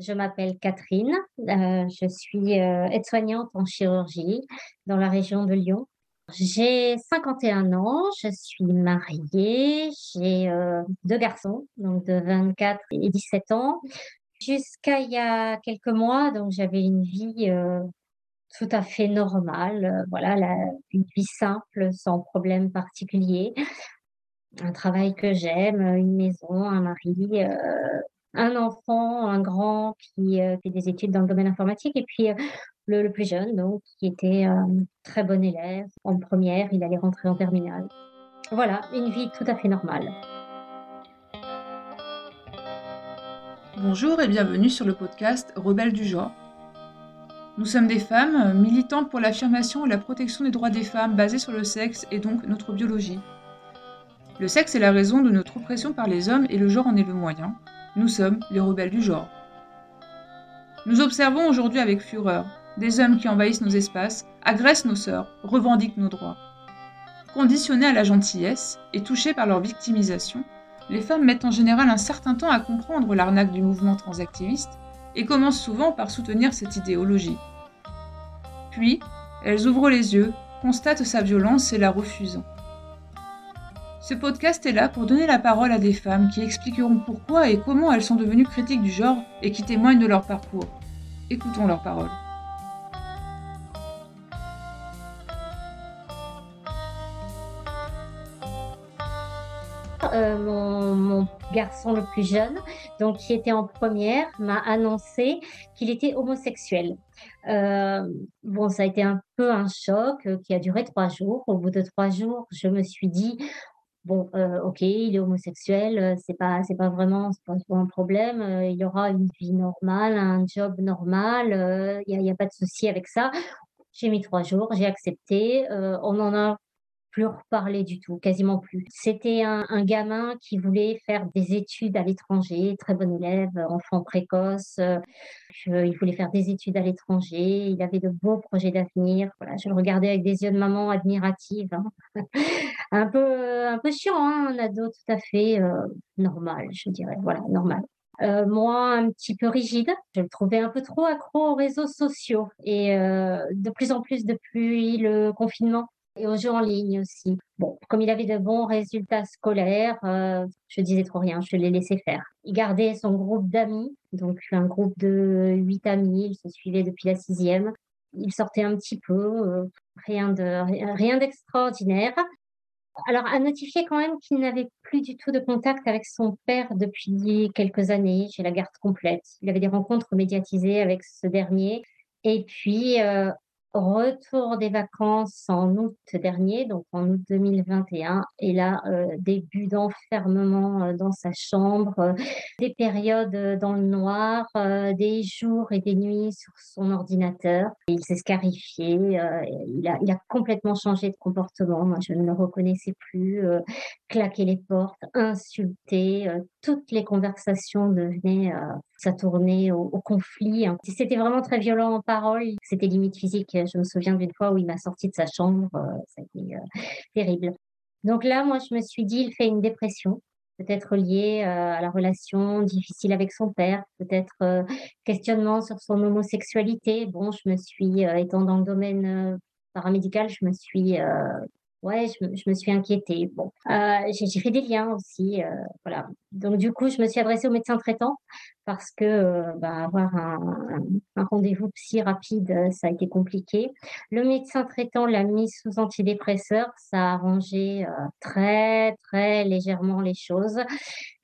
Je m'appelle Catherine, euh, je suis euh, aide-soignante en chirurgie dans la région de Lyon. J'ai 51 ans, je suis mariée, j'ai euh, deux garçons, donc de 24 et 17 ans. Jusqu'à il y a quelques mois, donc j'avais une vie tout à fait normale, voilà, une vie simple, sans problème particulier un travail que j'aime, une maison, un mari, un enfant, un grand qui euh, fait des études dans le domaine informatique et puis euh, le, plus jeune, donc, qui était euh, très bon élève en première, il allait rentrer en terminale. Voilà, une vie tout à fait normale. Bonjour et bienvenue sur le podcast Rebelles du genre. Nous sommes des femmes militantes pour l'affirmation et la protection des droits des femmes basés sur le sexe et donc notre biologie. Le sexe est la raison de notre oppression par les hommes et le genre en est le moyen. Nous sommes les rebelles du genre. Nous observons aujourd'hui avec fureur des hommes qui envahissent nos espaces, agressent nos sœurs, revendiquent nos droits. Conditionnées à la gentillesse et touchées par leur victimisation, les femmes mettent en général un certain temps à comprendre l'arnaque du mouvement transactiviste et commencent souvent par soutenir cette idéologie. Puis, elles ouvrent les yeux, constatent sa violence et la refusent. Ce podcast est là pour donner la parole à des femmes qui expliqueront pourquoi et comment elles sont devenues critiques du genre et qui témoignent de leur parcours. Écoutons leurs paroles. Euh, mon, garçon le plus jeune, donc qui était en première, m'a annoncé qu'il était homosexuel. Euh, bon, ça a été un peu un choc euh, qui a duré trois jours. Au bout de trois jours, je me suis dit, bon, euh, ok, il est homosexuel, euh, c'est pas, c'est pas vraiment, pas un problème. Euh, il aura une vie normale, un job normal. Il n'y a, a, pas de souci avec ça. J'ai mis trois jours, j'ai accepté. on en a plus reparler du tout, quasiment plus. C'était un, gamin qui voulait faire des études à l'étranger, très bon élève, enfant précoce. Euh, il voulait faire des études à l'étranger. Il avait de beaux projets d'avenir. Voilà, je le regardais avec des yeux de maman admirative. Hein. un peu, un peu chiant, hein, un ado tout à fait euh, normal, je dirais. Voilà, normal. Euh, moi, un petit peu rigide. Je le trouvais un peu trop accro aux réseaux sociaux. Et de plus en plus depuis le confinement, et aux jeux en ligne aussi. Bon, comme il avait de bons résultats scolaires, euh, je disais trop rien, je l'ai laissé faire. Il gardait son groupe d'amis, donc un groupe de huit amis, il se suivait depuis la sixième. Il sortait un petit peu, euh, rien de rien d'extraordinaire. Alors, à notifier quand même qu'il n'avait plus du tout de contact avec son père depuis quelques années. J'ai la garde complète. Il avait des rencontres médiatisées avec ce dernier. Et puis, euh, Retour des vacances en août dernier, donc en août 2021, et là, euh, début d'enfermement euh, dans sa chambre, euh, des périodes dans le noir, des jours et des nuits sur son ordinateur. Il s'est scarifié, il, a, complètement changé de comportement. Moi, je ne le reconnaissais plus, claquer les portes, insulter, toutes les conversations devenaient ça tournait au, conflit. Hein. C'était vraiment très violent en parole. C'était limite physique. Je me souviens d'une fois où il m'a sorti de sa chambre. Euh, ça a été euh, terrible. Donc là, moi, je me suis dit, il fait une dépression, peut-être liée euh, à la relation difficile avec son père, peut-être questionnement sur son homosexualité. Bon, je me suis, étant dans le domaine paramédical, je me suis ouais, je, me suis inquiétée. Bon, euh, j'ai fait des liens aussi, euh, voilà. Donc du coup, je me suis adressée au médecin traitant parce que euh, bah, avoir un, un, rendez-vous psy rapide, ça a été compliqué. Le médecin traitant l'a mis sous antidépresseur, ça a arrangé très très légèrement les choses.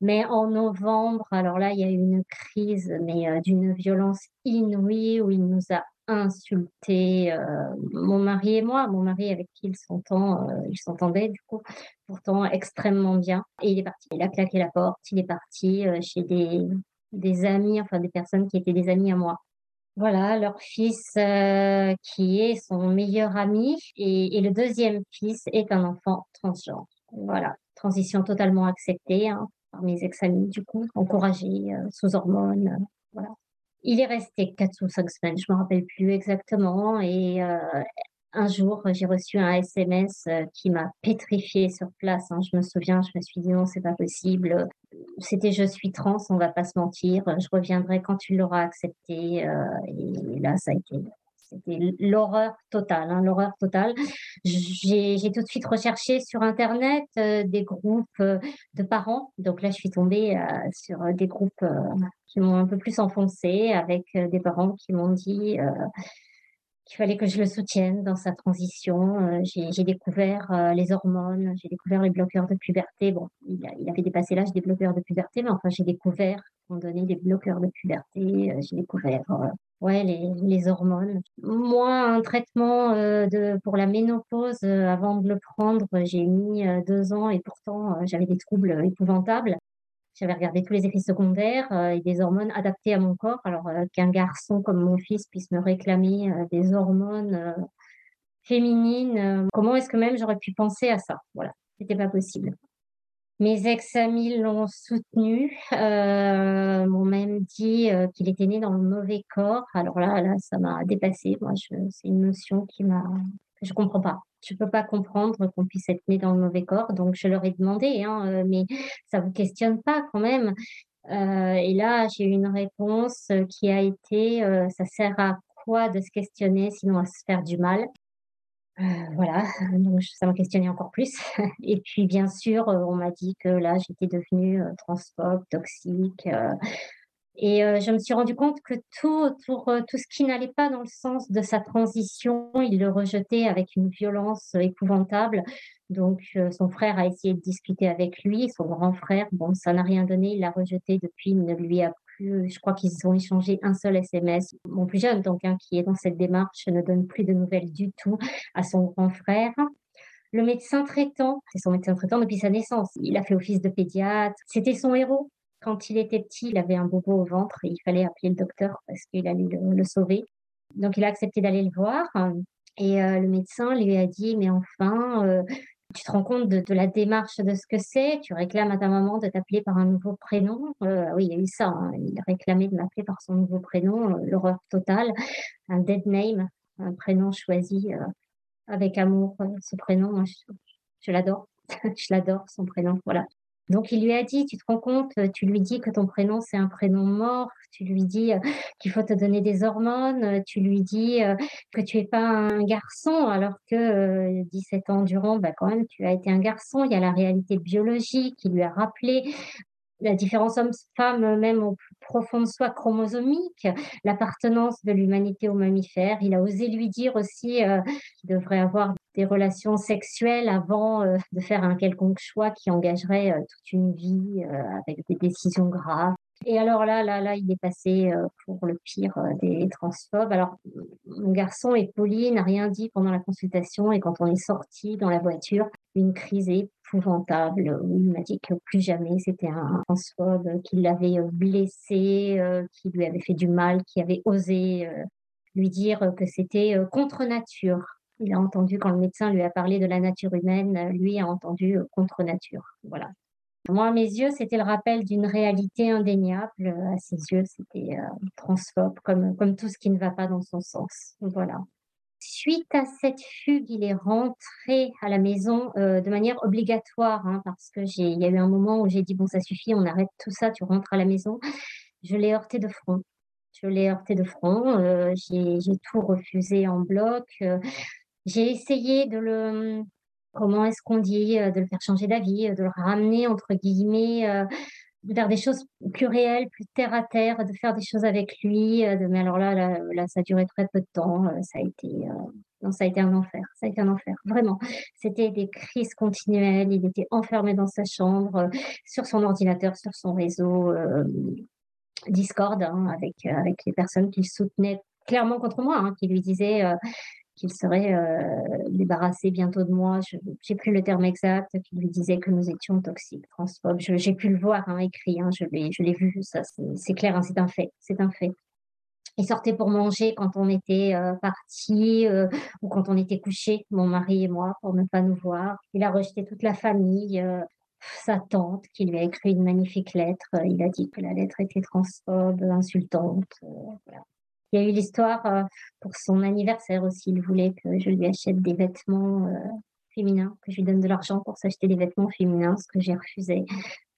Mais en novembre, alors là, il y a eu une crise, mais d'une violence inouïe où il nous a insulté euh, mon mari et moi, mon mari avec qui il s'entend, euh, il s'entendait du coup, pourtant extrêmement bien. Et il est parti, il a claqué la porte, il est parti euh, chez des, des amis, enfin des personnes qui étaient des amis à moi. Voilà, leur fils qui est son meilleur ami et, le deuxième fils est un enfant transgenre. Voilà, transition totalement acceptée hein, par mes ex-amis du coup, encouragée sous hormones. voilà. Il est resté quatre ou cinq semaines, je me rappelle plus exactement. Et euh, un jour, j'ai reçu un SMS euh, qui m'a pétrifié sur place. Hein. Je me souviens, je me suis dit non, c'est pas possible. c'était je suis trans, on va pas se mentir, je reviendrai quand tu l'auras accepté. et là, ça a été c'était l'horreur totale, hein, l'horreur totale. J'ai tout de suite recherché sur Internet euh, des groupes euh, de parents. Donc là, je suis tombée euh, sur des groupes qui m'ont un peu plus enfoncé, avec des parents qui m'ont dit qu'il fallait que je le soutienne dans sa transition. j'ai découvert les hormones, j'ai découvert les bloqueurs de puberté. Bon, il, il avait dépassé l'âge des bloqueurs de puberté, mais enfin, j'ai découvert qu'on donnait des bloqueurs de puberté. j'ai découvert ouais, les, les, hormones. Moi, un traitement euh, de, pour la ménopause, euh, avant de le prendre, j'ai mis euh, deux ans et pourtant j'avais des troubles épouvantables. J'avais regardé tous les effets secondaires et des hormones adaptées à mon corps. Alors qu'un garçon comme mon fils puisse me réclamer des hormones féminines, comment est-ce que même j'aurais pu penser à ça? Voilà, c'était pas possible. Mes ex-amis l'ont soutenu, euh, m'ont même dit euh, qu'il était né dans le mauvais corps. Alors là, là, ça m'a dépassé. Moi, c'est une notion qui m'a, je comprends pas. Je peux pas comprendre qu'on puisse être né dans le mauvais corps. Donc, je leur ai demandé, hein, euh, mais ça vous questionne pas quand même euh, Et là, j'ai eu une réponse qui a été, ça sert à quoi de se questionner sinon à se faire du mal? Euh, voilà, donc ça m'a questionné encore plus. Et puis, bien sûr, euh, on m'a dit que là, j'étais devenue euh, transphobe, toxique. et je me suis rendu compte que tout autour, tout ce qui n'allait pas dans le sens de sa transition, il le rejetait avec une violence épouvantable. Donc, son frère a essayé de discuter avec lui, son grand frère. Bon, ça n'a rien donné, il l'a rejeté depuis, il ne lui a je crois qu'ils ont échangé un seul SMS. Mon plus jeune, donc, hein, qui est dans cette démarche, ne donne plus de nouvelles du tout à son grand frère. Le médecin traitant, c'est son médecin traitant depuis sa naissance. Il a fait office de pédiatre. C'était son héros. Quand il était petit, il avait un bobo au ventre et il fallait appeler le docteur parce qu'il allait le, le sauver. Donc, il a accepté d'aller le voir. Et euh, le médecin lui a dit, mais enfin, euh, tu te rends compte de, la démarche de ce que c'est, tu réclames à ta maman de t'appeler par un nouveau prénom. Euh, oui, il y a eu ça, hein. il réclamait de m'appeler par son nouveau prénom, euh, l'horreur totale, un dead name, un prénom choisi euh, avec amour. ce prénom, je l'adore, je l'adore, son prénom, voilà. Donc il lui a dit, tu te rends compte, tu lui dis que ton prénom c'est un prénom mort, tu lui dis euh, qu'il faut te donner des hormones, tu lui dis euh, que tu es pas un garçon alors que 17 euh, ans durant, bah quand même tu as été un garçon. Il y a la réalité biologique qui lui a rappelé la différence homme-femme, même au plus profond de soi, chromosomique, l'appartenance de l'humanité aux mammifères. Il a osé lui dire aussi euh, qu'il devrait avoir des relations sexuelles avant euh, de faire un quelconque choix qui engagerait euh, toute une vie avec des décisions graves. Et alors là, là, là, il est passé pour le pire des transphobes. Alors, mon garçon et Pauline n'a rien dit pendant la consultation et quand on est sorti dans la voiture, une crise il m'a dit que plus jamais c'était un transphobe, qu'il l'avait blessé, qui lui avait fait du mal, qui avait osé lui dire que c'était contre nature. Il a entendu quand le médecin lui a parlé de la nature humaine, lui a entendu contre nature. Voilà. Moi, à mes yeux, c'était le rappel d'une réalité indéniable. À ses yeux, c'était euh, transphobe, comme, comme tout ce qui ne va pas dans son sens. Voilà. Suite à cette fugue, il est rentré à la maison euh, de manière obligatoire, hein, parce que j'ai, y a eu un moment où j'ai dit bon, ça suffit, on arrête tout ça, tu rentres à la maison. Je l'ai heurté de front. Je l'ai heurté de front. Euh, j'ai, tout refusé en bloc. Euh, j'ai essayé de le comment est-ce qu'on dit, de le faire changer d'avis, de le ramener, entre guillemets, euh, de faire des choses plus réelles, plus terre à terre, de faire des choses avec lui. De, mais alors là, là, ça a duré très peu de temps. Ça a été, non, ça a été un enfer. Ça a été un enfer, vraiment. C'était des crises continuelles. Il était enfermé dans sa chambre, sur son ordinateur, sur son réseau Discord, hein, avec, avec les personnes qu'il soutenait clairement contre moi, hein, qui lui disaient qu'il serait euh, débarrassé bientôt de moi. Je n'ai plus le terme exact, qui lui disait que nous étions toxiques, transphobes. J'ai pu le voir hein, écrit, hein, je l'ai vu, c'est clair, hein, c'est un fait, c'est un fait. Il sortait pour manger quand on était euh, parti euh, ou quand on était couché, mon mari et moi, pour ne pas nous voir. Il a rejeté toute la famille, sa tante qui lui a écrit une magnifique lettre. Il a dit que la lettre était transphobe, insultante. Voilà. Il y a eu l'histoire euh, pour son anniversaire aussi. Il voulait que je lui achète des vêtements euh, féminins, que je lui donne de l'argent pour s'acheter des vêtements féminins, ce que j'ai refusé.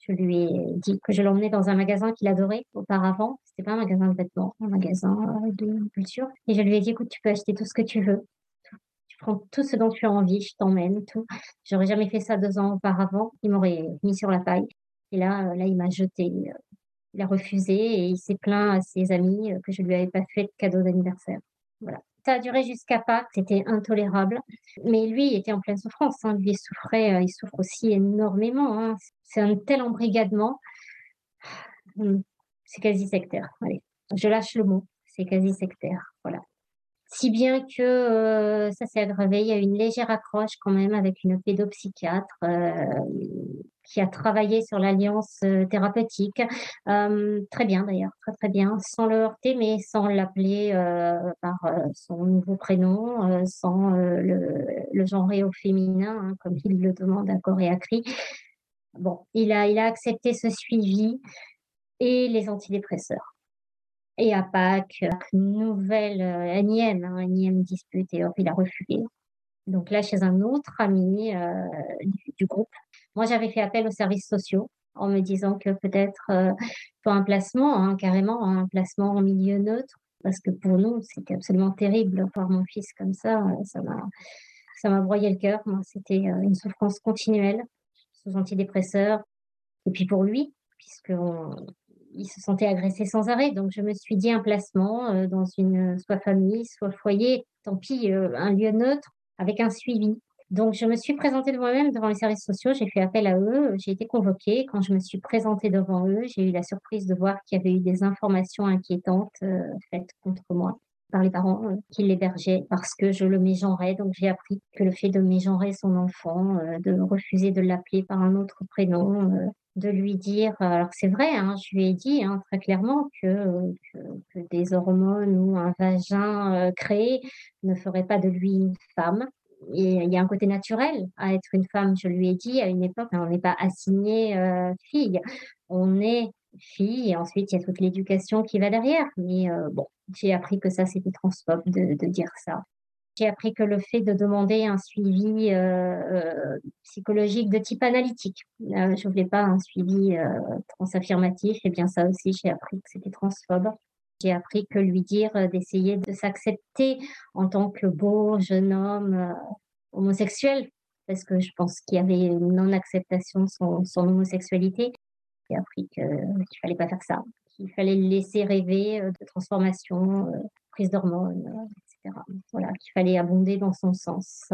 Je lui ai dit que je l'emmenais dans un magasin qu'il adorait auparavant. C'était pas un magasin de vêtements, un magasin euh, de culture. Et je lui ai dit, écoute, tu peux acheter tout ce que tu veux. Tu prends tout ce dont tu as envie, je t'emmène, tout. J'aurais jamais fait ça deux ans auparavant. Il m'aurait mis sur la paille. Et là, là, il m'a jeté. Euh, il a refusé et il s'est plaint à ses amis que je lui avais pas fait de cadeau d'anniversaire. Voilà. Ça a duré jusqu'à Pâques, c'était intolérable. Mais lui, il était en pleine souffrance. Hein. Lui, il souffrait, euh, il souffre aussi énormément. Hein. C'est un tel embrigadement. Hum, c'est quasi sectaire. Allez, je lâche le mot. C'est quasi sectaire. Voilà. Si bien que euh, ça s'est aggravé, il y a eu une légère accroche quand même avec une pédopsychiatre euh, qui a travaillé sur l'alliance euh, thérapeutique. très bien d'ailleurs, très très bien, sans le heurter, mais sans l'appeler par son nouveau prénom, sans le, le genrer au féminin, hein, comme il le demande à corps et à cri. Bon, il a, il a accepté ce suivi et les antidépresseurs. Et à Pâques, nouvelle euh, énième, hein, dispute, et il a refusé. Donc là, chez un autre ami euh, du, groupe, moi j'avais fait appel aux services sociaux en me disant que peut-être euh, pour un placement, hein, carrément un placement en milieu neutre, parce que pour nous, c'était absolument terrible de voir mon fils comme ça. Ça m'a, ça m'a broyé le cœur. C'était une souffrance continuelle sous antidépresseurs. Et puis pour lui, puisque il se sentait agressé sans arrêt. Donc, je me suis dit un placement euh, dans une soit famille, soit foyer, tant pis, euh, un lieu neutre avec un suivi. Donc, je me suis présentée de moi-même devant les services sociaux, j'ai fait appel à eux, j'ai été convoquée. Quand je me suis présentée devant eux, j'ai eu la surprise de voir qu'il y avait eu des informations inquiétantes euh, faites contre moi par les parents qui l'hébergeaient parce que je le mégenrais. Donc, j'ai appris que le fait de mégenrer son enfant, de refuser de l'appeler par un autre prénom, de lui dire, alors c'est vrai, hein, je lui ai dit hein, très clairement que, que, des hormones ou un vagin euh, créé ne ferait pas de lui une femme. Il y a un côté naturel à être une femme, je lui ai dit à une époque, on n'est pas assigné euh, fille, on est fille et ensuite il y a toute l'éducation qui va derrière. Mais euh, bon, j'ai appris que ça c'était transphobe de, dire ça. J'ai appris que le fait de demander un suivi euh, psychologique de type analytique, je voulais pas un suivi transaffirmatif, et bien ça aussi j'ai appris que c'était transphobe. J'ai appris que lui dire d'essayer de s'accepter en tant que beau jeune homme homosexuel, parce que je pense qu'il y avait une non-acceptation son, son, homosexualité. J'ai appris qu'il ne fallait pas faire ça, qu'il fallait le laisser rêver de transformation, prise d'hormones, voilà, qu'il fallait abonder dans son sens.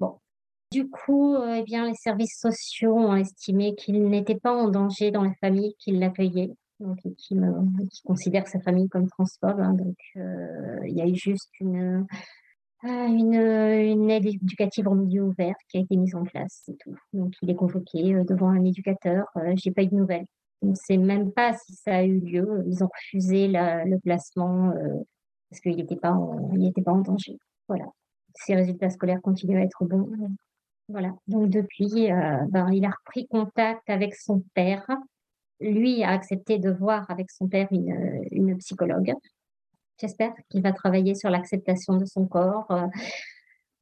Bon. Du coup, euh, eh bien, les services sociaux ont estimé qu'il n'était pas en danger dans la famille qui l'accueillait, donc qui, me, qui considère sa famille comme transphobe. Hein. donc, euh, il y a eu juste une, euh, une, une, aide éducative en milieu ouvert qui a été mise en place, c'est tout. Donc, il est convoqué devant un éducateur. J'ai pas eu de nouvelles. On ne sait même pas si ça a eu lieu. Ils ont refusé le placement parce qu'il n'était pas, en, pas en danger. Voilà. Ses résultats scolaires continuent à être bons. Voilà. Donc depuis, euh, ben, il a repris contact avec son père. Lui a accepté de voir avec son père une, une psychologue. J'espère qu'il va travailler sur l'acceptation de son corps.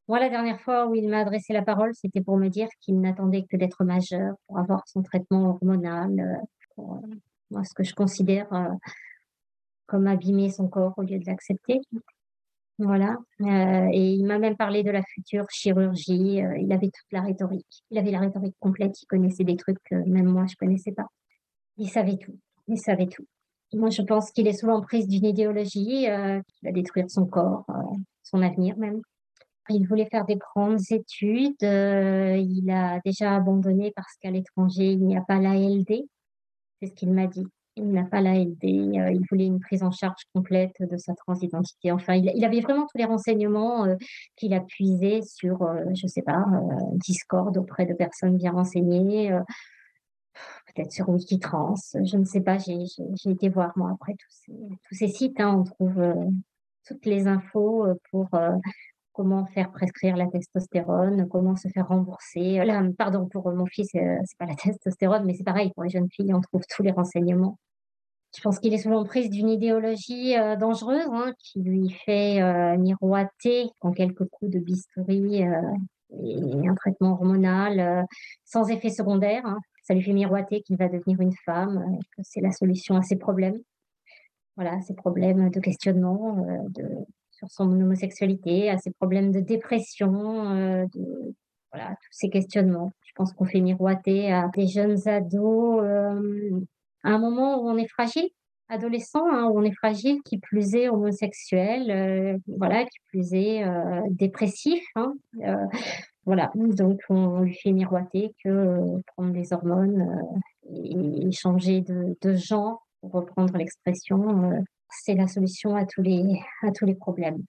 Moi, la dernière fois où il m'a adressé la parole, c'était pour me dire qu'il n'attendait que d'être majeur pour avoir son traitement hormonal, pour, euh, moi, ce que je considère euh, comme abîmer son corps au lieu de l'accepter. Voilà. Euh, et il m'a même parlé de la future chirurgie. Euh, il avait toute la rhétorique. Il avait la rhétorique complète. Il connaissait des trucs que même moi, je connaissais pas. Il savait tout. Il savait tout. Moi, je pense qu'il est souvent prise d'une idéologie euh, qui va détruire son corps, son avenir même. Il voulait faire des grandes études. il a déjà abandonné parce qu'à l'étranger, il n'y a pas l'ALD. C'est ce qu'il m'a dit il n'a pas la LD, euh, il voulait une prise en charge complète de sa transidentité. Enfin, il, avait vraiment tous les renseignements euh, qu'il a puisés sur, euh, je ne sais pas, Discord auprès de personnes bien renseignées, peut-être sur Wikitrans, je ne sais pas, j'ai été voir moi après tous ces, sites, hein, on trouve toutes les infos pour comment faire prescrire la testostérone, comment se faire rembourser. Euh, là, pardon, pour mon fils, euh, c'est pas la testostérone, mais c'est pareil, pour les jeunes filles, on trouve tous les renseignements. Je pense qu'il est souvent prise d'une idéologie euh, dangereuse hein, qui lui fait miroiter en quelques coups de bistouri et un traitement hormonal sans effet secondaire. Hein. Ça lui fait miroiter qu'il va devenir une femme, que c'est la solution à ses problèmes. Voilà, ses problèmes de questionnement de, sur son homosexualité, à ses problèmes de dépression, de, voilà, tous ces questionnements. Je pense qu'on fait miroiter à des jeunes ados à un moment où on est fragile, adolescent, hein, où on est fragile, qui plus est homosexuel, euh, voilà, qui plus est euh, dépressif. Hein, euh, voilà, donc on, lui fait miroiter que prendre des hormones et, changer de, de, genre, pour reprendre l'expression, c'est la solution à tous les, à tous les problèmes.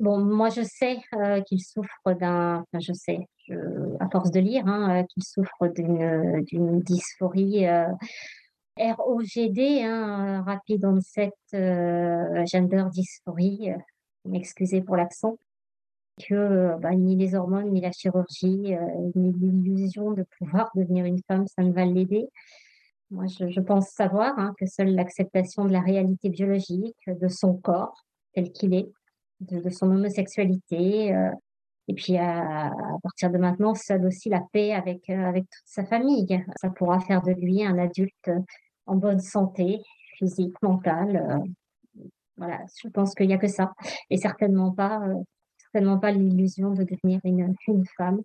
Bon, moi, je sais qu'il souffre d'un, enfin, je sais, à force de lire, hein, qu'il souffre d'une dysphorie ROGD, hein, rapide onset euh, gender dysphorie, euh, m'excusez pour l'accent, que euh, bah, ni les hormones, ni la chirurgie, ni l'illusion de pouvoir devenir une femme, ça ne va l'aider. Moi, je, pense savoir hein, que seule l'acceptation de la réalité biologique, de son corps tel qu'il est, de, son homosexualité, et puis à, partir de maintenant, seule aussi la paix avec, avec toute sa famille. Ça pourra faire de lui un adulte en bonne santé physique, mentale. Euh, voilà, je pense qu'il n'y a que ça. Et certainement pas, euh, certainement pas l'illusion de devenir une, femme.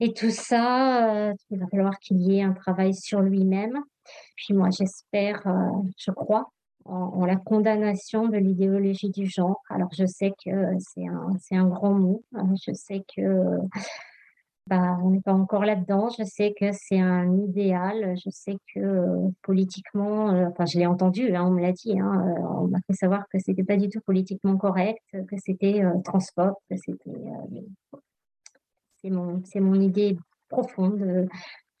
Et tout ça, euh, il va falloir qu'il y ait un travail sur lui-même. Puis moi, j'espère, je crois, en, la condamnation de l'idéologie du genre. Alors, je sais que c'est un, un grand mot. Hein. Je sais que bah, on n'est pas encore là-dedans. Je sais que c'est un idéal. Je sais que euh, politiquement, euh, enfin, je l'ai entendu, hein, on me l'a dit, hein, euh, on m'a fait savoir que c'était pas du tout politiquement correct, que c'était transphobe, que c'était. c'est mon, mon idée profonde.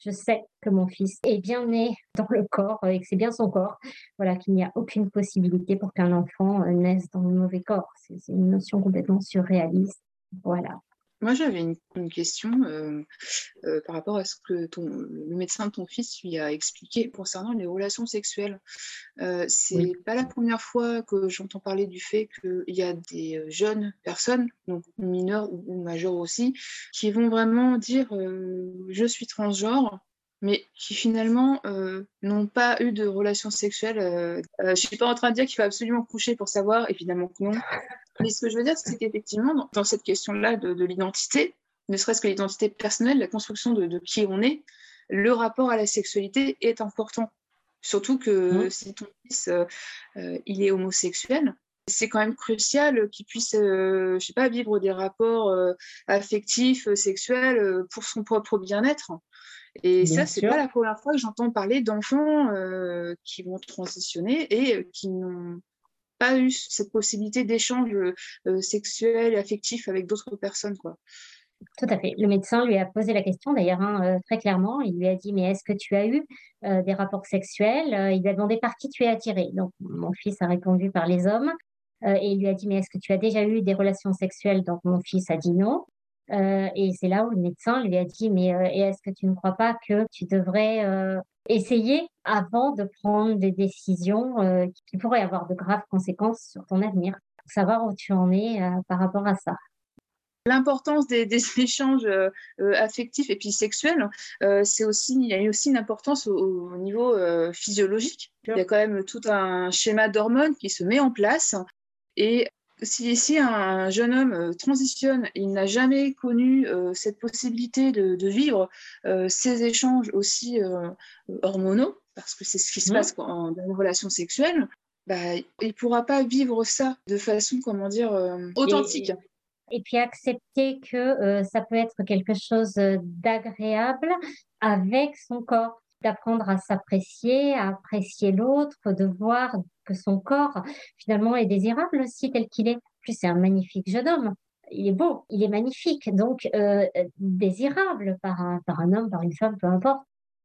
Je sais que mon fils est bien né dans le corps et que c'est bien son corps. Voilà, qu'il n'y a aucune possibilité pour qu'un enfant naisse dans le mauvais corps. C'est une notion complètement surréaliste. Voilà. Moi, j'avais une, question euh, euh, par rapport à ce que ton, le médecin de ton fils lui a expliqué concernant les relations sexuelles. Euh, c'est pas la première fois que j'entends parler du fait qu'il y a des jeunes personnes, donc mineures ou, ou majeures aussi, qui vont vraiment dire je suis transgenre mais qui finalement n'ont pas eu de relations sexuelles. je ne suis pas en train de dire qu'il faut absolument coucher pour savoir, évidemment que non. Mais ce que je veux dire, c'est qu'effectivement, dans, cette question-là de, l'identité, ne serait-ce que l'identité personnelle, la construction de, qui on est, le rapport à la sexualité est important. Surtout que mmh. si ton fils euh, euh, il est homosexuel, c'est quand même crucial qu'il puisse, euh, je sais pas, vivre des rapports affectifs, sexuels pour son propre bien-être. Et ça, c'est pas la première fois que j'entends parler d'enfants qui vont transitionner et qui n'ont pas eu cette possibilité d'échange euh, sexuel affectif avec d'autres personnes. Quoi. Tout à fait. Le médecin lui a posé la question d'ailleurs hein, euh, très clairement. Il lui a dit mais est-ce que tu as eu euh, des rapports sexuels? Il lui a demandé par qui tu es attiré. Donc mon fils a répondu par les hommes et il lui a dit mais est-ce que tu as déjà eu des relations sexuelles? Donc mon fils a dit non. et c'est là où le médecin lui a dit mais est-ce que tu ne crois pas que tu devrais essayer avant de prendre des décisions euh, qui pourraient avoir de graves conséquences sur ton avenir. Savoir où tu en es euh, par rapport à ça. L'importance des, échanges euh, affectifs et puis sexuels, c'est aussi il y a aussi une importance au, niveau physiologique. Il y a quand même tout un schéma d'hormones qui se met en place et si, si, un jeune homme transitionne, il n'a jamais connu cette possibilité de, vivre ces échanges aussi hormonaux, parce que c'est ce qui se mmh. passe dans une relation sexuelle, bah, il ne pourra pas vivre ça de façon, comment dire, euh, authentique. Et, puis accepter que euh, ça peut être quelque chose d'agréable avec son corps, d'apprendre à s'apprécier, à apprécier l'autre, de voir que son corps finalement est désirable aussi tel qu'il est. En plus, c'est un magnifique jeune homme. Il est beau, il est magnifique, donc euh, désirable par un, par un homme, par une femme, peu importe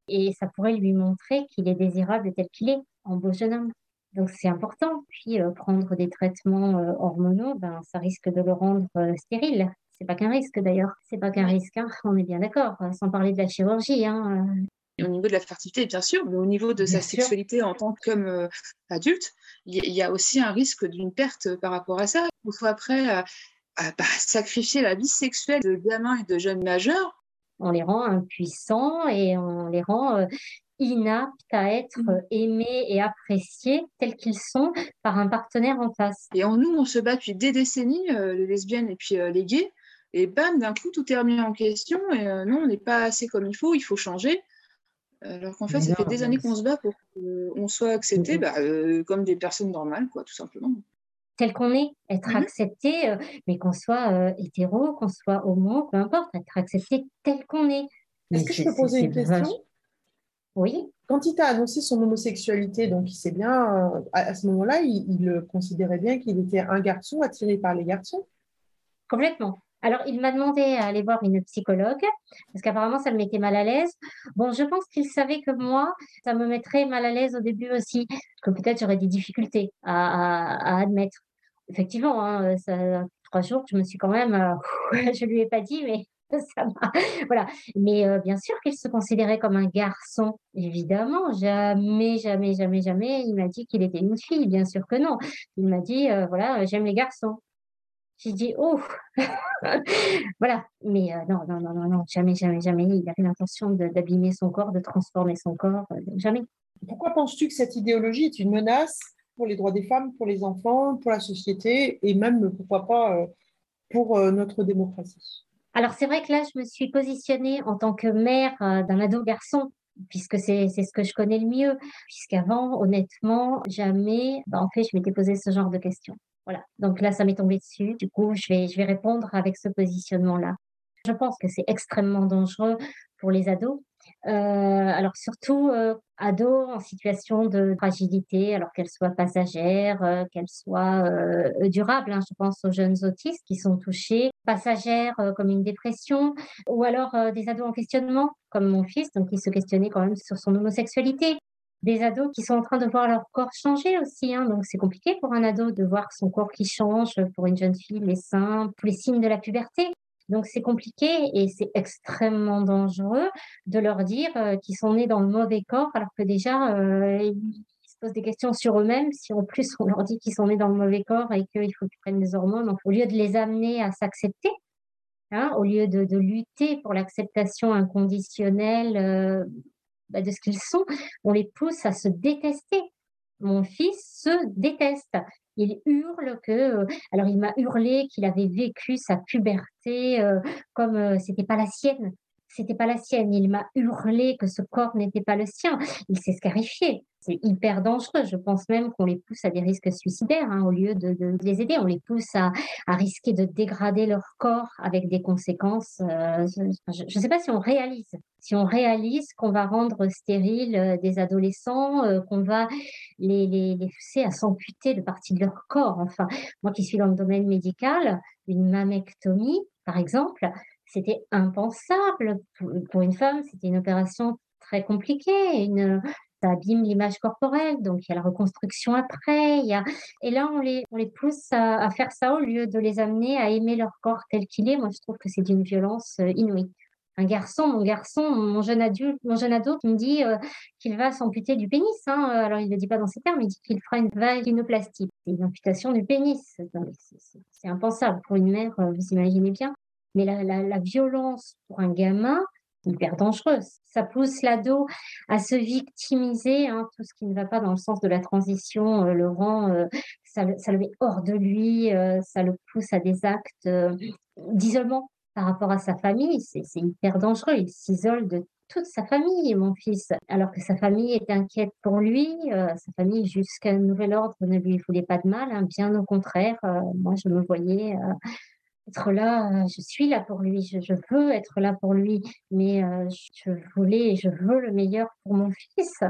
et ça pourrait lui montrer qu'il est désirable tel qu'il est, en beau jeune homme. Donc c'est important. Puis euh, prendre des traitements euh, hormonaux, ben, ça risque de le rendre stérile. C'est pas qu'un risque d'ailleurs, c'est pas qu'un risque, hein. on est bien d'accord, sans parler de la chirurgie. Hein, au niveau de la fertilité, bien sûr, mais au niveau de sa sexualité en tant qu'adulte, il y, a aussi un risque d'une perte par rapport à ça. Il faut après à, bah, sacrifier la vie sexuelle de gamins et de jeunes majeurs On les rend impuissants et on les rend euh, inaptes à être mmh. aimés et appréciés tels qu'ils sont par un partenaire en face. Et en nous, on se bat depuis des décennies, les lesbiennes et puis les gays, et bam, d'un coup, tout est remis en question, et non, on n'est pas assez comme il faut, il faut changer. Alors qu'en fait, ça fait des années qu'on se bat pour qu'on soit accepté bah, comme des personnes normales, quoi, tout simplement tel qu'on est, être mmh accepté, euh, mais qu'on soit euh, hétéro, qu'on soit homo, peu importe, être accepté tel qu'on est. Est-ce que je peux poser une question? Oui. Quand il t'a annoncé son homosexualité, donc il sait bien, euh, à, ce moment-là, il, il, considérait bien qu'il était un garçon attiré par les garçons? Complètement. Alors, il m'a demandé à aller voir une psychologue, parce qu'apparemment, ça le mettait mal à l'aise. Bon, je pense qu'il savait que moi, ça me mettrait mal à l'aise au début aussi, que peut-être j'aurais des difficultés à, admettre. Effectivement, hein, ça, trois jours, je me suis quand même, euh, je lui ai pas dit, mais ça m'a, voilà. Mais euh, bien sûr qu'il se considérait comme un garçon, évidemment. Jamais, jamais, jamais, jamais, il m'a dit qu'il était une fille. Bien sûr que non. Il m'a dit, euh, voilà, j'aime les garçons. J'ai dit, oh, voilà. Mais euh, non, non, non, non, non, jamais, jamais, jamais. Il avait l'intention d'abîmer son corps, de transformer son corps, euh, jamais. Pourquoi penses-tu que cette idéologie est une menace pour les droits des femmes, pour les enfants, pour la société et même, pourquoi pas, euh, pour notre démocratie? Alors, c'est vrai que là, je me suis positionnée en tant que mère d'un ado garçon puisque c'est ce que je connais le mieux. Puisqu'avant, honnêtement, jamais, bah, en fait, je m'étais posé ce genre de questions. Voilà. Donc là, ça m'est tombé dessus. Du coup, je vais, je vais répondre avec ce positionnement-là. Je pense que c'est extrêmement dangereux pour les ados. Euh, alors surtout euh, ados en situation de fragilité, alors qu'elles soient passagères, euh, qu'elles soient durables. Hein. Je pense aux jeunes autistes qui sont touchés, passagères comme une dépression, ou alors des ados en questionnement comme mon fils, donc qui se questionnait quand même sur son homosexualité des ados qui sont en train de voir leur corps changer aussi. Hein. Donc, c'est compliqué pour un ado de voir son corps qui change, pour une jeune fille, les seins, tous les signes de la puberté. Donc, c'est compliqué et c'est extrêmement dangereux de leur dire euh, qu'ils sont nés dans le mauvais corps, alors que déjà, euh, ils se posent des questions sur eux-mêmes. Si en plus, on leur dit qu'ils sont nés dans le mauvais corps et qu'il faut qu'ils prennent des hormones, au lieu de les amener à s'accepter, hein, au lieu de, de lutter pour l'acceptation inconditionnelle, euh, bah, de ce qu'ils sont, on les pousse à se détester. Mon fils se déteste. Il hurle que, euh, alors il m'a hurlé qu'il avait vécu sa puberté euh, comme euh, c'était pas la sienne. C'était pas la sienne. Il m'a hurlé que ce corps n'était pas le sien. Il s'est scarifié c'est hyper dangereux. Je pense même qu'on les pousse à des risques suicidaires hein, au lieu de, les aider. On les pousse à, risquer de dégrader leur corps avec des conséquences. Euh, je ne sais pas si on réalise. Si on réalise qu'on va rendre stériles euh, des adolescents, euh, qu'on va les, les, pousser à s'amputer de parties de leur corps. Enfin, moi qui suis dans le domaine médical, une mammectomie, par exemple, c'était impensable pour une femme. C'était une opération très compliquée, ça abîme l'image corporelle, donc il y a la reconstruction après. Et là, on les, pousse à, faire ça au lieu de les amener à aimer leur corps tel qu'il est. Moi, je trouve que c'est d'une violence euh, inouïe. Un garçon, mon garçon, mon jeune adulte, mon jeune ado qui me dit euh, qu'il va s'amputer du pénis. Hein. Alors, il ne le dit pas dans ces termes, il dit qu'il fera une vaginoplastie. C'est une amputation du pénis. C'est impensable pour une mère, euh, vous imaginez bien. Mais la, violence pour un gamin, hyper dangereuse. Ça pousse l'ado à se victimiser, hein, tout ce qui ne va pas dans le sens de la transition, euh, le rend, euh, ça, le met hors de lui, euh, ça le pousse à des actes d'isolement par rapport à sa famille. C'est hyper dangereux. Il s'isole de toute sa famille, mon fils, alors que sa famille est inquiète pour lui. sa famille, jusqu'à un nouvel ordre, ne lui voulait pas de mal. Hein, bien au contraire, moi, je me voyais être là, euh, je suis là pour lui, je, veux être là pour lui, mais euh, je voulais et je veux le meilleur pour mon fils.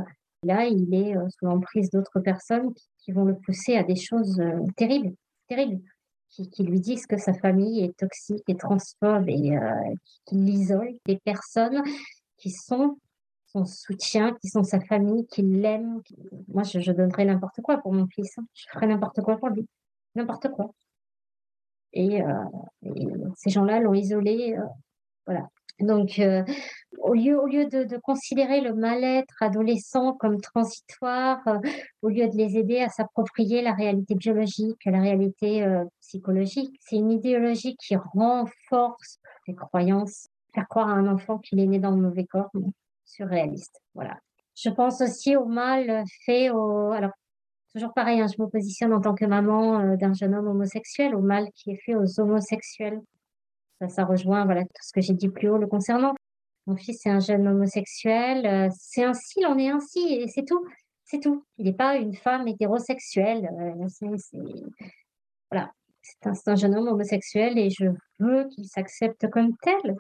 Là, il est euh, sous l'emprise d'autres personnes qui, vont le pousser à des choses terribles, terribles, qui, lui disent que sa famille est toxique et transphobe et qui l'isolent. Des personnes qui sont son soutien, qui sont sa famille, qui l'aiment. Moi, je, je donnerais n'importe quoi pour mon fils. Hein. Je ferais n'importe quoi pour lui. N'importe quoi. Euh, et, ces gens-là l'ont isolé. Euh, voilà. Donc, euh, au lieu, au lieu de, considérer le mal-être adolescent comme transitoire, au lieu de les aider à s'approprier la réalité biologique, la réalité psychologique, c'est une idéologie qui renforce ces croyances faire croire à un enfant qu'il est né dans le mauvais corps, surréaliste. Voilà. Je pense aussi au mal fait au. Toujours pareil, hein, je me positionne en tant que maman euh, d'un jeune homme homosexuel, au mal qui est fait aux homosexuels. Ça, ça rejoint voilà, tout ce que j'ai dit plus haut le concernant. Mon fils est un jeune homosexuel. Euh, c'est ainsi, il en est ainsi, et c'est tout. C'est tout. Il n'est pas une femme hétérosexuelle. Euh, voilà. C'est un, un, jeune homme homosexuel et je veux qu'il s'accepte comme tel.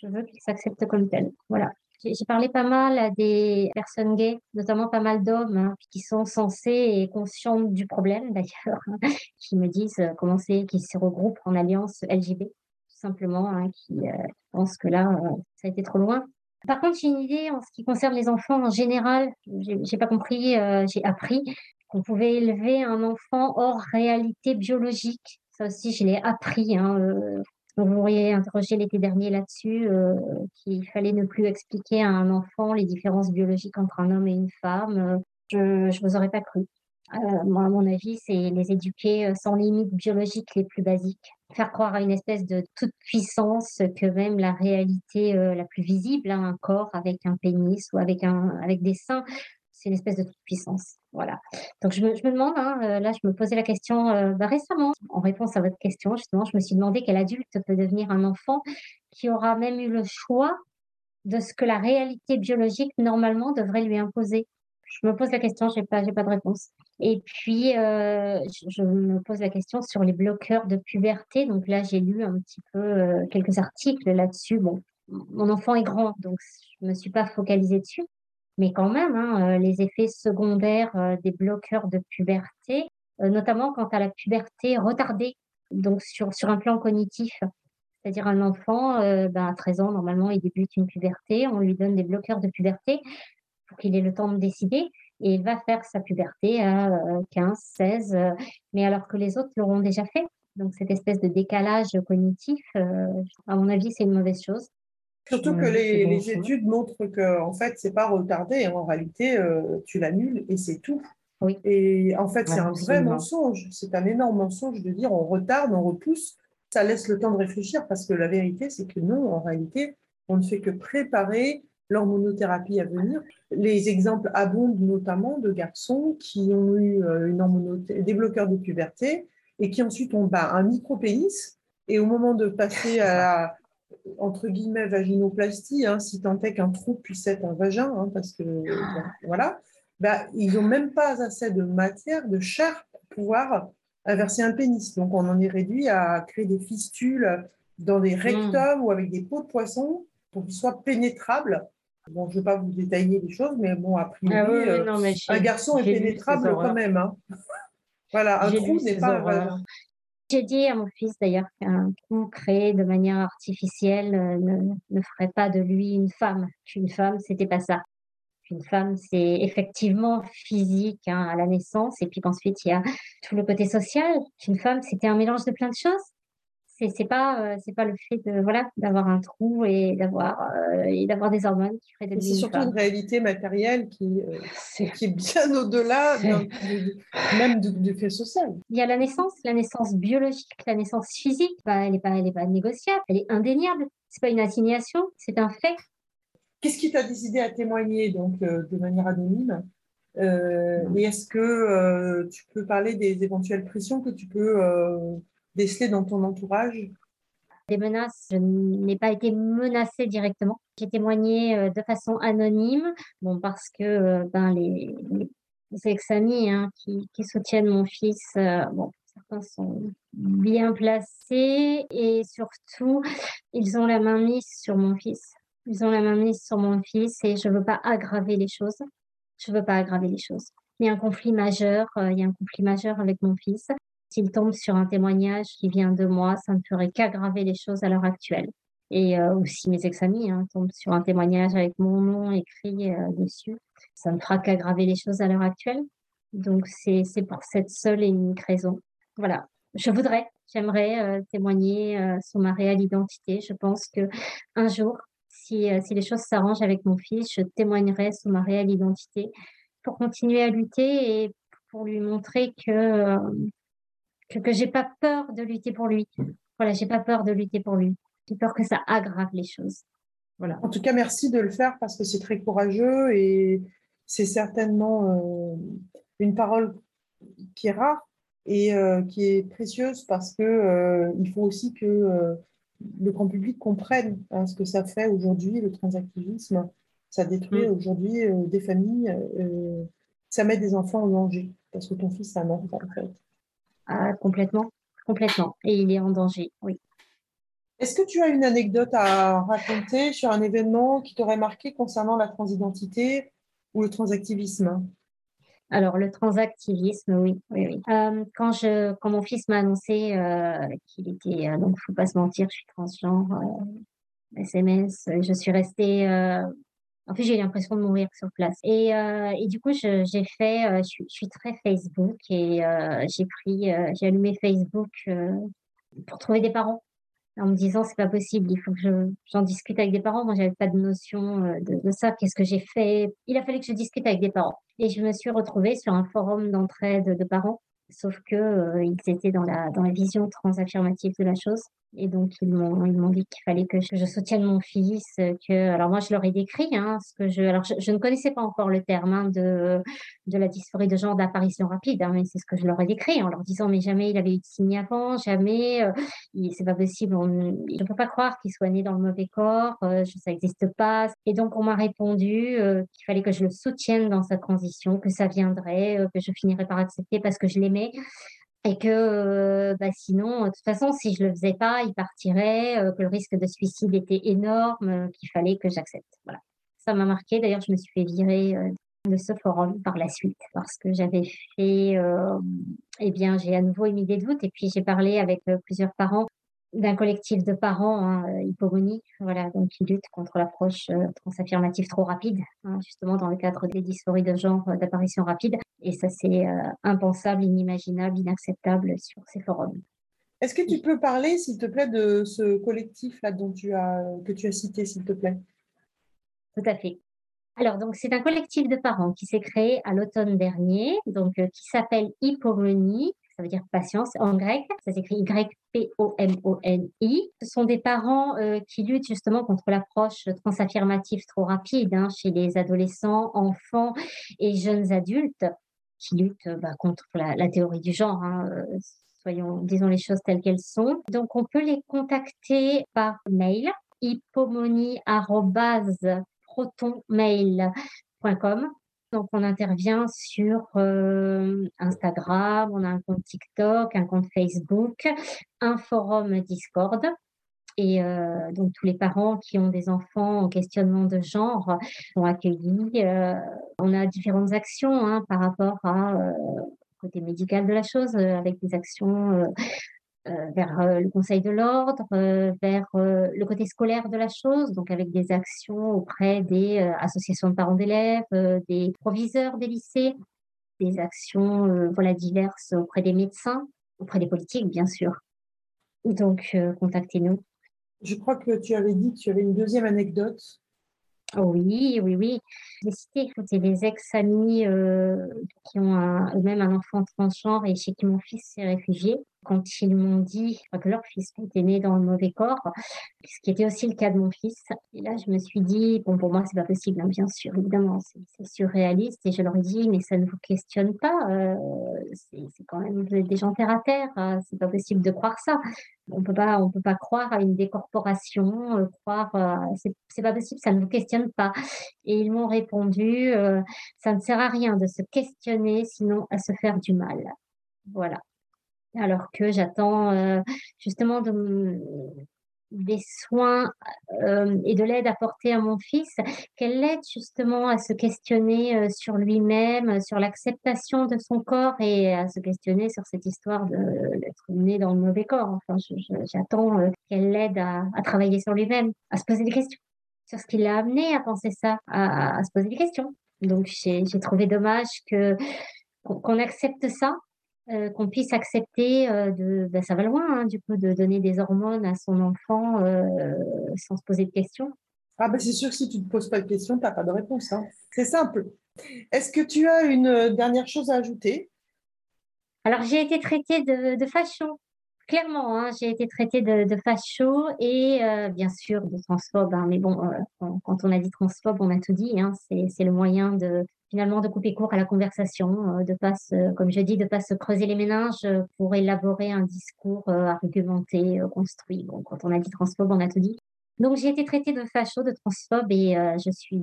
Je veux qu'il s'accepte comme tel. Voilà. J'ai parlé pas mal à des personnes gays, notamment pas mal d'hommes hein, qui sont censés et conscients du problème d'ailleurs, hein, qui me disent euh, comment c'est qu'ils se regroupent en alliance LGB, tout simplement, hein, qui euh, pensent que là, euh, ça a été trop loin. Par contre, j'ai une idée en ce qui concerne les enfants en général. J'ai pas compris, j'ai appris qu'on pouvait élever un enfant hors réalité biologique. Ça aussi, je l'ai appris. Vous m'auriez interrogé l'été dernier là-dessus, euh, qu'il fallait ne plus expliquer à un enfant les différences biologiques entre un homme et une femme. Je ne vous aurais pas cru. Euh, moi, à mon avis, c'est les éduquer euh, sans limites biologiques les plus basiques. Faire croire à une espèce de toute puissance que même la réalité la plus visible, hein, un corps avec un pénis ou avec, un, avec des seins, c'est une espèce de toute puissance. Voilà. Donc je me, je demande, hein, euh, là je me posais la question euh, bah, récemment, en réponse à votre question, justement, je me suis demandé quel adulte peut devenir un enfant qui aura même eu le choix de ce que la réalité biologique normalement devrait lui imposer. Je me pose la question, j'ai pas, j'ai pas de réponse. Et puis euh, je, me pose la question sur les bloqueurs de puberté. Donc là j'ai lu un petit peu quelques articles là-dessus. Mon enfant est grand, donc je me suis pas focalisée dessus. Mais quand même, hein, euh, les effets secondaires euh, des bloqueurs de puberté, euh, notamment quant à la puberté retardée, donc sur, sur un plan cognitif. C'est-à-dire un enfant, ben, à 13 ans, normalement, il débute une puberté, on lui donne des bloqueurs de puberté pour qu'il ait le temps de décider, et il va faire sa puberté à 15, 16, mais alors que les autres l'auront déjà fait. Donc cette espèce de décalage cognitif, à mon avis, c'est une mauvaise chose. Surtout que les, études montrent que en fait, c'est pas retardé. En réalité, euh, tu l'annules et c'est tout. Oui. Et en fait, c'est un vrai mensonge. C'est un énorme mensonge de dire on retarde, on repousse. Ça laisse le temps de réfléchir parce que la vérité, c'est que non, en réalité, on ne fait que préparer l'hormonothérapie à venir. Les exemples abondent notamment de garçons qui ont eu euh, une des bloqueurs de puberté et qui ensuite ont bah, un micro-pénis. Et au moment de passer à la, entre guillemets, vaginoplastie, hein, si tant est qu'un trou puisse être un vagin, hein, parce que, voilà, bah, ils n'ont même pas assez de matière, de chair pour pouvoir inverser un pénis. Donc, on en est réduit à créer des fistules dans des rectums ou avec des peaux de poisson pour qu'ils soient pénétrables. Bon, je ne vais pas vous détailler les choses, mais bon, a priori, ah euh, un garçon est pénétrable quand même. Hein. voilà, un trou n'est pas un vagin. J'ai dit à mon fils d'ailleurs qu'un coup créé de manière artificielle euh, ne, ne, ferait pas de lui une femme. Qu'une femme, c'était pas ça. Une femme, c'est effectivement physique hein, à la naissance, et puis qu'ensuite il y a tout le côté social. Une femme, c'était un mélange de plein de choses c'est c'est pas euh, c'est pas le fait de voilà d'avoir un trou et d'avoir euh, et d'avoir des hormones qui ferait de c'est surtout une réalité matérielle qui euh, qui est bien au-delà même du, fait social. Il y a la naissance la naissance biologique la naissance physique. Bah, elle est pas elle est pas négociable elle est indéniable. C'est pas une assignation c'est un fait. Qu'est-ce qui t'a décidé à témoigner donc de manière anonyme? Et est-ce que tu peux parler des éventuelles pressions que tu peux décelées dans ton entourage? Des menaces, je n'ai pas été menacée directement. J'ai témoigné euh, de façon anonyme, bon, parce que euh, ben, les, ex-amis hein, qui, soutiennent mon fils, euh, bon, certains sont bien placés et surtout, ils ont la main mise sur mon fils. Ils ont la main mise sur mon fils et je ne veux pas aggraver les choses. Je veux pas aggraver les choses. Il y a un conflit majeur, il y a un conflit majeur avec mon fils. S'il tombe sur un témoignage qui vient de moi, ça ne ferait qu'aggraver les choses à l'heure actuelle. Et euh, aussi mes ex-amis hein, tombent sur un témoignage avec mon nom écrit euh, dessus, ça ne fera qu'aggraver les choses à l'heure actuelle. Donc c'est pour cette seule et unique raison. Voilà, je voudrais, j'aimerais euh, témoigner sur ma réelle identité. Je pense que un jour, si, si les choses s'arrangent avec mon fils, je témoignerai sur ma réelle identité pour continuer à lutter et pour lui montrer que que, que j'ai pas peur de lutter pour lui. Voilà, j'ai pas peur de lutter pour lui. J'ai peur que ça aggrave les choses. Voilà. En tout cas, merci de le faire parce que c'est très courageux et c'est certainement une parole qui est rare et qui est précieuse parce que il faut aussi que le grand public comprenne hein, ce que ça fait aujourd'hui, le transactivisme. Ça détruit mm. aujourd'hui euh, des familles, euh, ça met des enfants en danger, parce que ton fils, c'est un enfant, en fait. Ah, complètement, complètement. Et il est en danger, oui. Est-ce que tu as une anecdote à raconter sur un événement qui t'aurait marqué concernant la transidentité ou le transactivisme? Alors, le transactivisme, oui. oui, euh, quand, je, quand mon fils m'a annoncé euh, qu'il était, euh, donc, faut pas se mentir, je suis transgenre, SMS, je suis restée. En fait, j'ai eu l'impression de mourir sur place. Et, et du coup, j'ai fait, je, suis très Facebook et j'ai pris, j'ai allumé Facebook pour trouver des parents en me disant c'est pas possible, il faut que j'en discute avec des parents. Moi, j'avais pas de notion de, de ça. Qu'est-ce que j'ai fait? Il a fallu que je discute avec des parents. Et je me suis retrouvée sur un forum d'entraide de parents, sauf que euh, ils étaient dans la, dans la vision transaffirmative de la chose. Et donc, ils m'ont, ils m'ont dit qu'il fallait que je, soutienne mon fils, que, alors moi, je leur ai décrit, hein, ce que je, alors je, ne connaissais pas encore le terme hein, de, de la dysphorie de genre d'apparition rapide, hein, mais c'est ce que je leur ai décrit en leur disant, mais jamais il avait eu de signe avant, jamais, euh, c'est pas possible, on, je ne peux pas croire qu'il soit né dans le mauvais corps, euh, ça n'existe pas. Et donc, on m'a répondu euh, qu'il fallait que je le soutienne dans sa transition, que ça viendrait, euh, que je finirais par accepter parce que je l'aimais et que euh, bah, sinon, de toute façon, si je le faisais pas, il partirait, euh, que le risque de suicide était énorme, euh, qu'il fallait que j'accepte. Voilà. Ça m'a marqué. D'ailleurs, je me suis fait virer de ce forum par la suite parce que j'avais fait, eh bien, j'ai à nouveau émis des doutes et puis j'ai parlé avec plusieurs parents d'un collectif de parents, hein, Hypogonie, voilà, donc qui lutte contre l'approche transaffirmative trop rapide, hein, justement dans le cadre des dysphories de genre d'apparition rapide. Et ça, c'est euh, impensable, inimaginable, inacceptable sur ces forums. Est-ce que tu peux parler, s'il te plaît, de ce collectif-là dont tu as, que tu as cité, s'il te plaît? Tout à fait. Alors, donc, c'est un collectif de parents qui s'est créé à l'automne dernier, donc euh, qui s'appelle Hypomony, ça veut dire patience en grec, ça s'écrit Y-P-O-M-O-N-I. Ce sont des parents euh, qui luttent justement contre l'approche transaffirmative trop rapide hein, chez les adolescents, enfants et jeunes adultes qui luttent bah, contre la, théorie du genre. Hein, euh, soyons, disons les choses telles qu'elles sont. Donc, on peut les contacter par mail hypomonie@protonmail.com. Donc, on intervient sur euh, Instagram, on a un compte TikTok, un compte Facebook, un forum Discord. Et euh, donc, tous les parents qui ont des enfants en questionnement de genre sont accueillis. Euh, on a différentes actions hein, par rapport à côté médical de la chose, avec des actions vers le Conseil de l'ordre, vers le côté scolaire de la chose, donc avec des actions auprès des associations de parents d'élèves, des proviseurs des lycées, des actions voilà, diverses auprès des médecins, auprès des politiques, bien sûr. Donc, contactez-nous. Je crois que tu avais dit que tu avais une deuxième anecdote. Oui, oui, oui. J'ai cité, c'est des ex-amis euh, qui ont eux-mêmes un enfant transgenre et chez qui mon fils s'est réfugié quand ils m'ont dit que leur fils était né dans le mauvais corps, ce qui était aussi le cas de mon fils. Et là, je me suis dit, bon, pour moi, c'est pas possible, hein, bien sûr, évidemment, c'est surréaliste. Et je leur ai dit, mais ça ne vous questionne pas, euh, c'est quand même des gens terre à terre, hein, c'est pas possible de croire ça. On peut pas, on peut pas croire à une décorporation, euh, croire, euh, c'est pas possible, ça ne vous questionne pas. Et ils m'ont répondu, ça ne sert à rien de se questionner, sinon à se faire du mal. Voilà alors que j'attends euh, justement des soins euh, et de l'aide apportée à mon fils, qu'elle l'aide justement à se questionner euh, sur lui-même, sur l'acceptation de son corps et à se questionner sur cette histoire d'être né dans le mauvais corps. Enfin, j'attends qu'elle l'aide à, travailler sur lui-même, à se poser des questions sur ce qui l'a amené à penser ça, à, se poser des questions. Donc j'ai trouvé dommage que qu'on accepte ça euh, qu'on puisse accepter euh, de, ben, ça va loin, hein, du coup, de donner des hormones à son enfant euh, sans se poser de questions. Ah ben c'est sûr que si tu ne te poses pas de questions, tu n'as pas de réponse. Hein. C'est simple. Est-ce que tu as une dernière chose à ajouter? Alors j'ai été traitée de, de fashion clairement, hein, j'ai été traitée de, facho et euh, bien sûr de transphobe. Hein, mais bon, euh, quand, on a dit transphobe, on a tout dit. Hein, c'est le moyen de finalement de couper court à la conversation, euh, de pas comme je dis, de pas se creuser les méninges pour élaborer un discours argumenté, construit. Bon, quand on a dit transphobe, on a tout dit. Donc j'ai été traitée de facho, de transphobe et je suis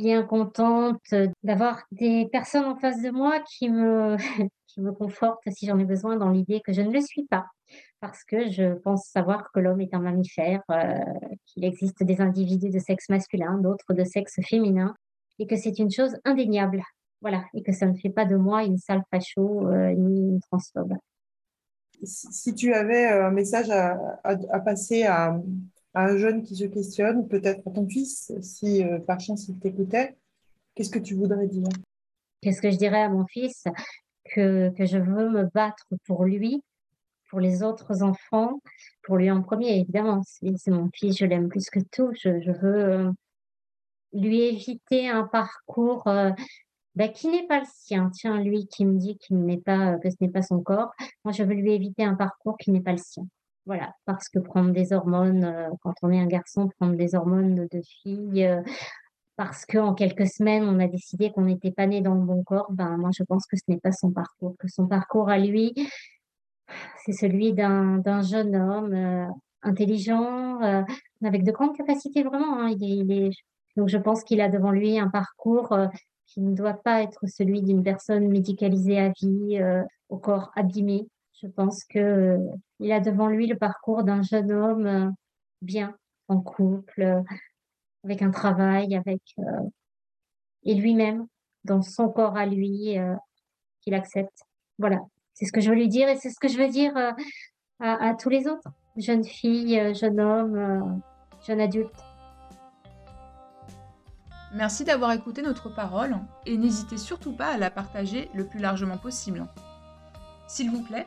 bien contente d'avoir des personnes en face de moi qui me qui me conforte si j'en ai besoin dans l'idée que je ne le suis pas. Parce que je pense savoir que l'homme est un mammifère, euh, qu'il existe des individus de sexe masculin, d'autres de sexe féminin, et que c'est une chose indéniable. Voilà, et que ça ne fait pas de moi une sale facho euh, une transphobe. Si tu avais un message à, passer à, un jeune qui se questionne, peut-être à ton fils, si euh, par chance il t'écoutait, qu'est-ce que tu voudrais dire? Qu'est-ce que je dirais à mon fils? Que, que je veux me battre pour lui, pour les autres enfants, pour lui en premier, évidemment. C'est mon fils, je l'aime plus que tout. Je, veux euh, lui éviter un parcours euh, ben, qui n'est pas le sien. Tiens, lui qui me dit qu'il n'est pas, que ce n'est pas son corps. Moi, je veux lui éviter un parcours qui n'est pas le sien. Voilà, parce que prendre des hormones, euh, quand on est un garçon, prendre des hormones de fille, parce qu'en quelques semaines, on a décidé qu'on n'était pas né dans le bon corps, ben, moi, je pense que ce n'est pas son parcours, que son parcours à lui, c'est celui d'un jeune homme euh, intelligent, euh, avec de grandes capacités vraiment. Hein. Il est, Donc, je pense qu'il a devant lui un parcours euh, qui ne doit pas être celui d'une personne médicalisée à vie, au corps abîmé. Je pense que il a devant lui le parcours d'un jeune homme bien, en couple, avec un travail, avec euh, et lui-même dans son corps à lui euh, qu'il accepte. Voilà, c'est ce que je veux lui dire et c'est ce que je veux dire euh, à, tous les autres, jeunes filles, jeunes hommes, jeunes adultes. Merci d'avoir écouté notre parole et n'hésitez surtout pas à la partager le plus largement possible. S'il vous plaît,